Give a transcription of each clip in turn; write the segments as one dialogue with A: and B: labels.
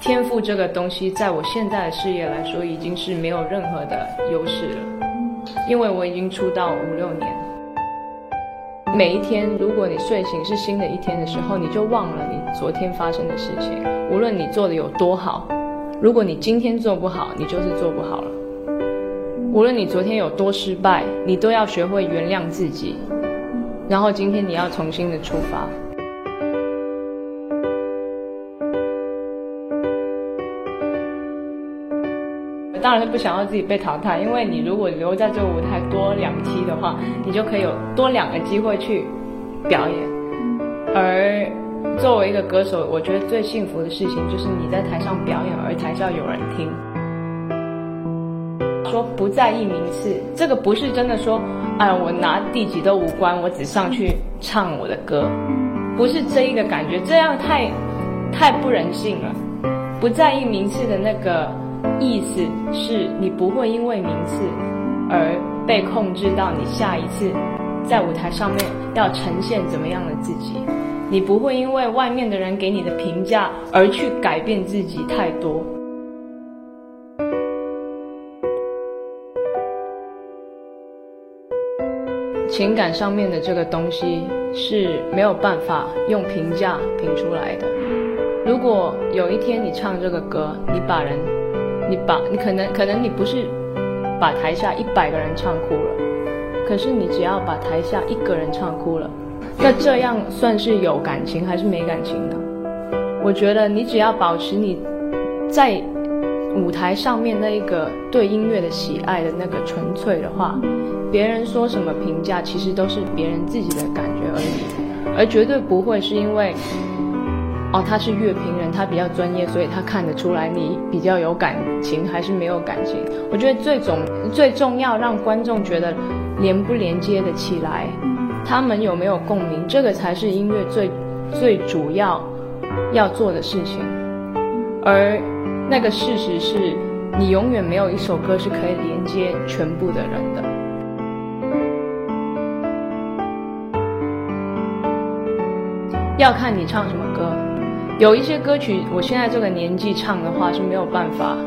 A: 天赋这个东西，在我现在的事业来说，已经是没有任何的优势了，因为我已经出道五六年。每一天，如果你睡醒是新的一天的时候，你就忘了你昨天发生的事情。无论你做的有多好，如果你今天做不好，你就是做不好了。无论你昨天有多失败，你都要学会原谅自己，然后今天你要重新的出发。当然是不想要自己被淘汰，因为你如果留在这个舞台多两期的话，你就可以有多两个机会去表演。而作为一个歌手，我觉得最幸福的事情就是你在台上表演，而台下有人听。说不在意名次，这个不是真的说，哎，我拿第几都无关，我只上去唱我的歌，不是这一个感觉，这样太太不人性了。不在意名次的那个。意思是你不会因为名次而被控制到你下一次在舞台上面要呈现怎么样的自己，你不会因为外面的人给你的评价而去改变自己太多。情感上面的这个东西是没有办法用评价评出来的。如果有一天你唱这个歌，你把人。你把，你可能可能你不是把台下一百个人唱哭了，可是你只要把台下一个人唱哭了，那这样算是有感情还是没感情呢？我觉得你只要保持你在舞台上面那一个对音乐的喜爱的那个纯粹的话，别人说什么评价其实都是别人自己的感觉而已，而绝对不会是因为。哦，他是乐评人，他比较专业，所以他看得出来你比较有感情还是没有感情。我觉得最重最重要，让观众觉得连不连接的起来，他们有没有共鸣，这个才是音乐最最主要要做的事情。而那个事实是，你永远没有一首歌是可以连接全部的人的。要看你唱什么歌。有一些歌曲，我现在这个年纪唱的话是没有办法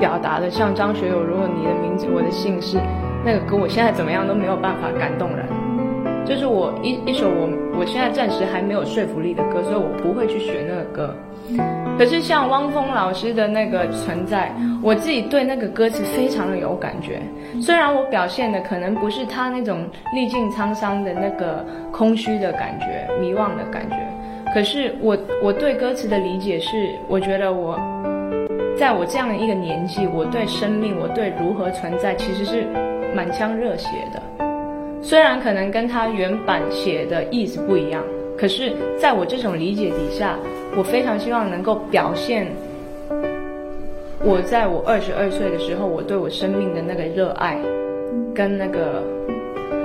A: 表达的。像张学友，如果你的名字，我的姓氏，那个歌，我现在怎么样都没有办法感动人。就是我一一首我我现在暂时还没有说服力的歌，所以我不会去学那个歌。可是像汪峰老师的那个存在，我自己对那个歌词非常的有感觉。虽然我表现的可能不是他那种历尽沧桑的那个空虚的感觉、迷惘的感觉。可是我我对歌词的理解是，我觉得我在我这样的一个年纪，我对生命，我对如何存在，其实是满腔热血的。虽然可能跟他原版写的意思不一样，可是在我这种理解底下，我非常希望能够表现我在我二十二岁的时候，我对我生命的那个热爱，跟那个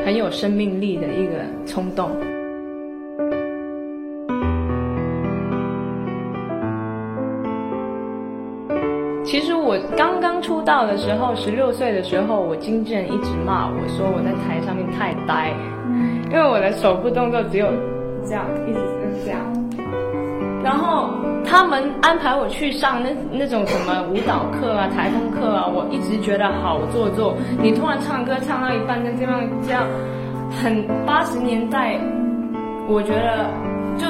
A: 很有生命力的一个冲动。我刚刚出道的时候，十六岁的时候，我经纪人一直骂我说我在台上面太呆，因为我的手部动作只有这样，一直是这样。然后他们安排我去上那那种什么舞蹈课啊、台风课啊，我一直觉得好做作。你突然唱歌唱到一半，跟这样这样，很八十年代，我觉得就。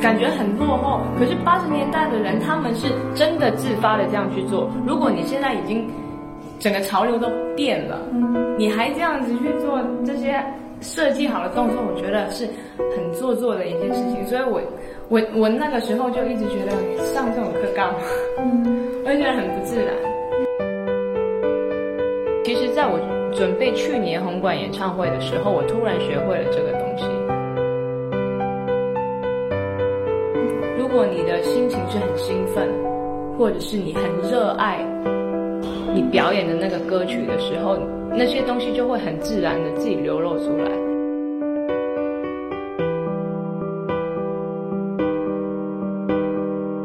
A: 感觉很落后，可是八十年代的人，他们是真的自发的这样去做。如果你现在已经整个潮流都变了，你还这样子去做这些设计好的动作，我觉得是很做作的一件事情。所以我我我那个时候就一直觉得上这种课干嘛？我就觉得很不自然。其实，在我准备去年红馆演唱会的时候，我突然学会了这个东西。如果你的心情是很兴奋，或者是你很热爱你表演的那个歌曲的时候，那些东西就会很自然的自己流露出来。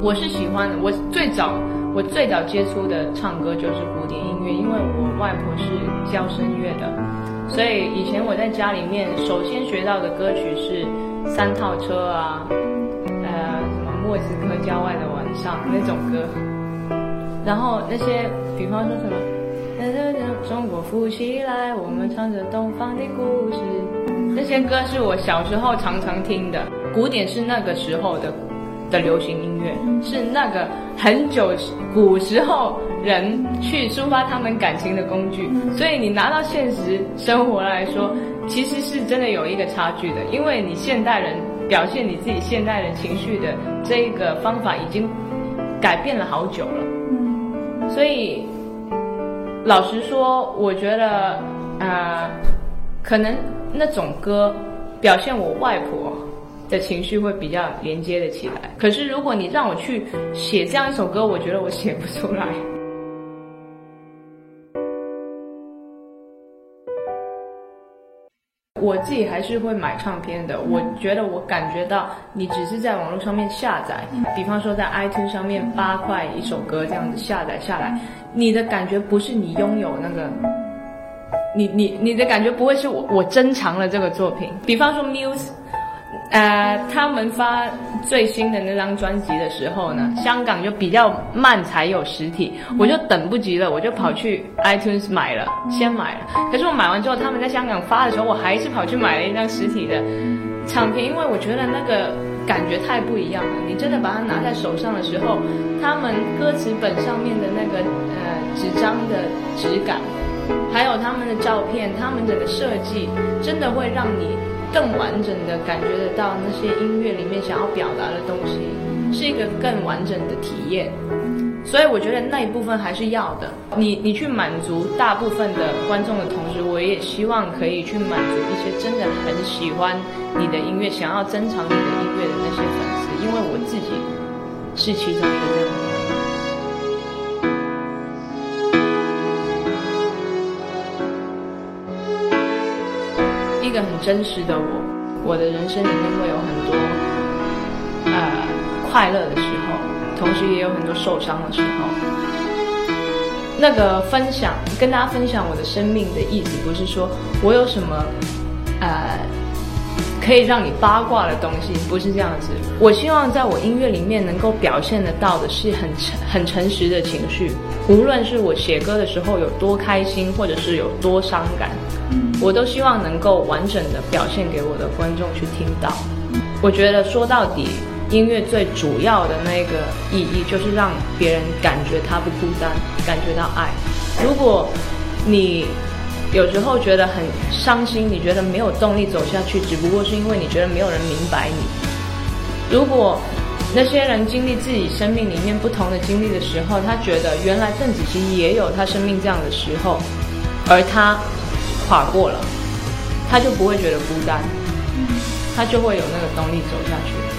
A: 我是喜欢的。我最早我最早接触的唱歌就是古典音乐，因为我外婆是教声乐的，所以以前我在家里面首先学到的歌曲是《三套车》啊，莫斯科郊外的晚上那种歌，然后那些比方说什么。中国富起来，我们唱着东方的故事。这些歌是我小时候常常听的。古典是那个时候的的流行音乐，是那个很久古时候人去抒发他们感情的工具。所以你拿到现实生活来说，其实是真的有一个差距的。因为你现代人表现你自己现代人情绪的这一个方法已经改变了好久了。所以。老实说，我觉得，呃，可能那种歌表现我外婆的情绪会比较连接的起来。可是如果你让我去写这样一首歌，我觉得我写不出来。我自己还是会买唱片的。我觉得我感觉到，你只是在网络上面下载，比方说在 iTunes 上面八块一首歌这样子下载下来，你的感觉不是你拥有那个，你你你的感觉不会是我我珍藏了这个作品。比方说 Muse。呃，他们发最新的那张专辑的时候呢，香港就比较慢才有实体，我就等不及了，我就跑去 iTunes 买了，先买了。可是我买完之后，他们在香港发的时候，我还是跑去买了一张实体的唱片，因为我觉得那个感觉太不一样了。你真的把它拿在手上的时候，他们歌词本上面的那个呃纸张的质感，还有他们的照片，他们整个设计，真的会让你。更完整的感觉得到那些音乐里面想要表达的东西，是一个更完整的体验。所以我觉得那一部分还是要的。你你去满足大部分的观众的同时，我也希望可以去满足一些真的很喜欢你的音乐、想要珍藏你的音乐的那些粉丝，因为我自己是其中一个这样。一个很真实的我，我的人生里面会有很多呃快乐的时候，同时也有很多受伤的时候。那个分享跟大家分享我的生命的意思，不是说我有什么呃可以让你八卦的东西，不是这样子。我希望在我音乐里面能够表现得到的是很诚很诚实的情绪，无论是我写歌的时候有多开心，或者是有多伤感。我都希望能够完整的表现给我的观众去听到。我觉得说到底，音乐最主要的那个意义就是让别人感觉他不孤单，感觉到爱。如果你有时候觉得很伤心，你觉得没有动力走下去，只不过是因为你觉得没有人明白你。如果那些人经历自己生命里面不同的经历的时候，他觉得原来邓紫棋也有他生命这样的时候，而他。跨过了，他就不会觉得孤单，他就会有那个动力走下去。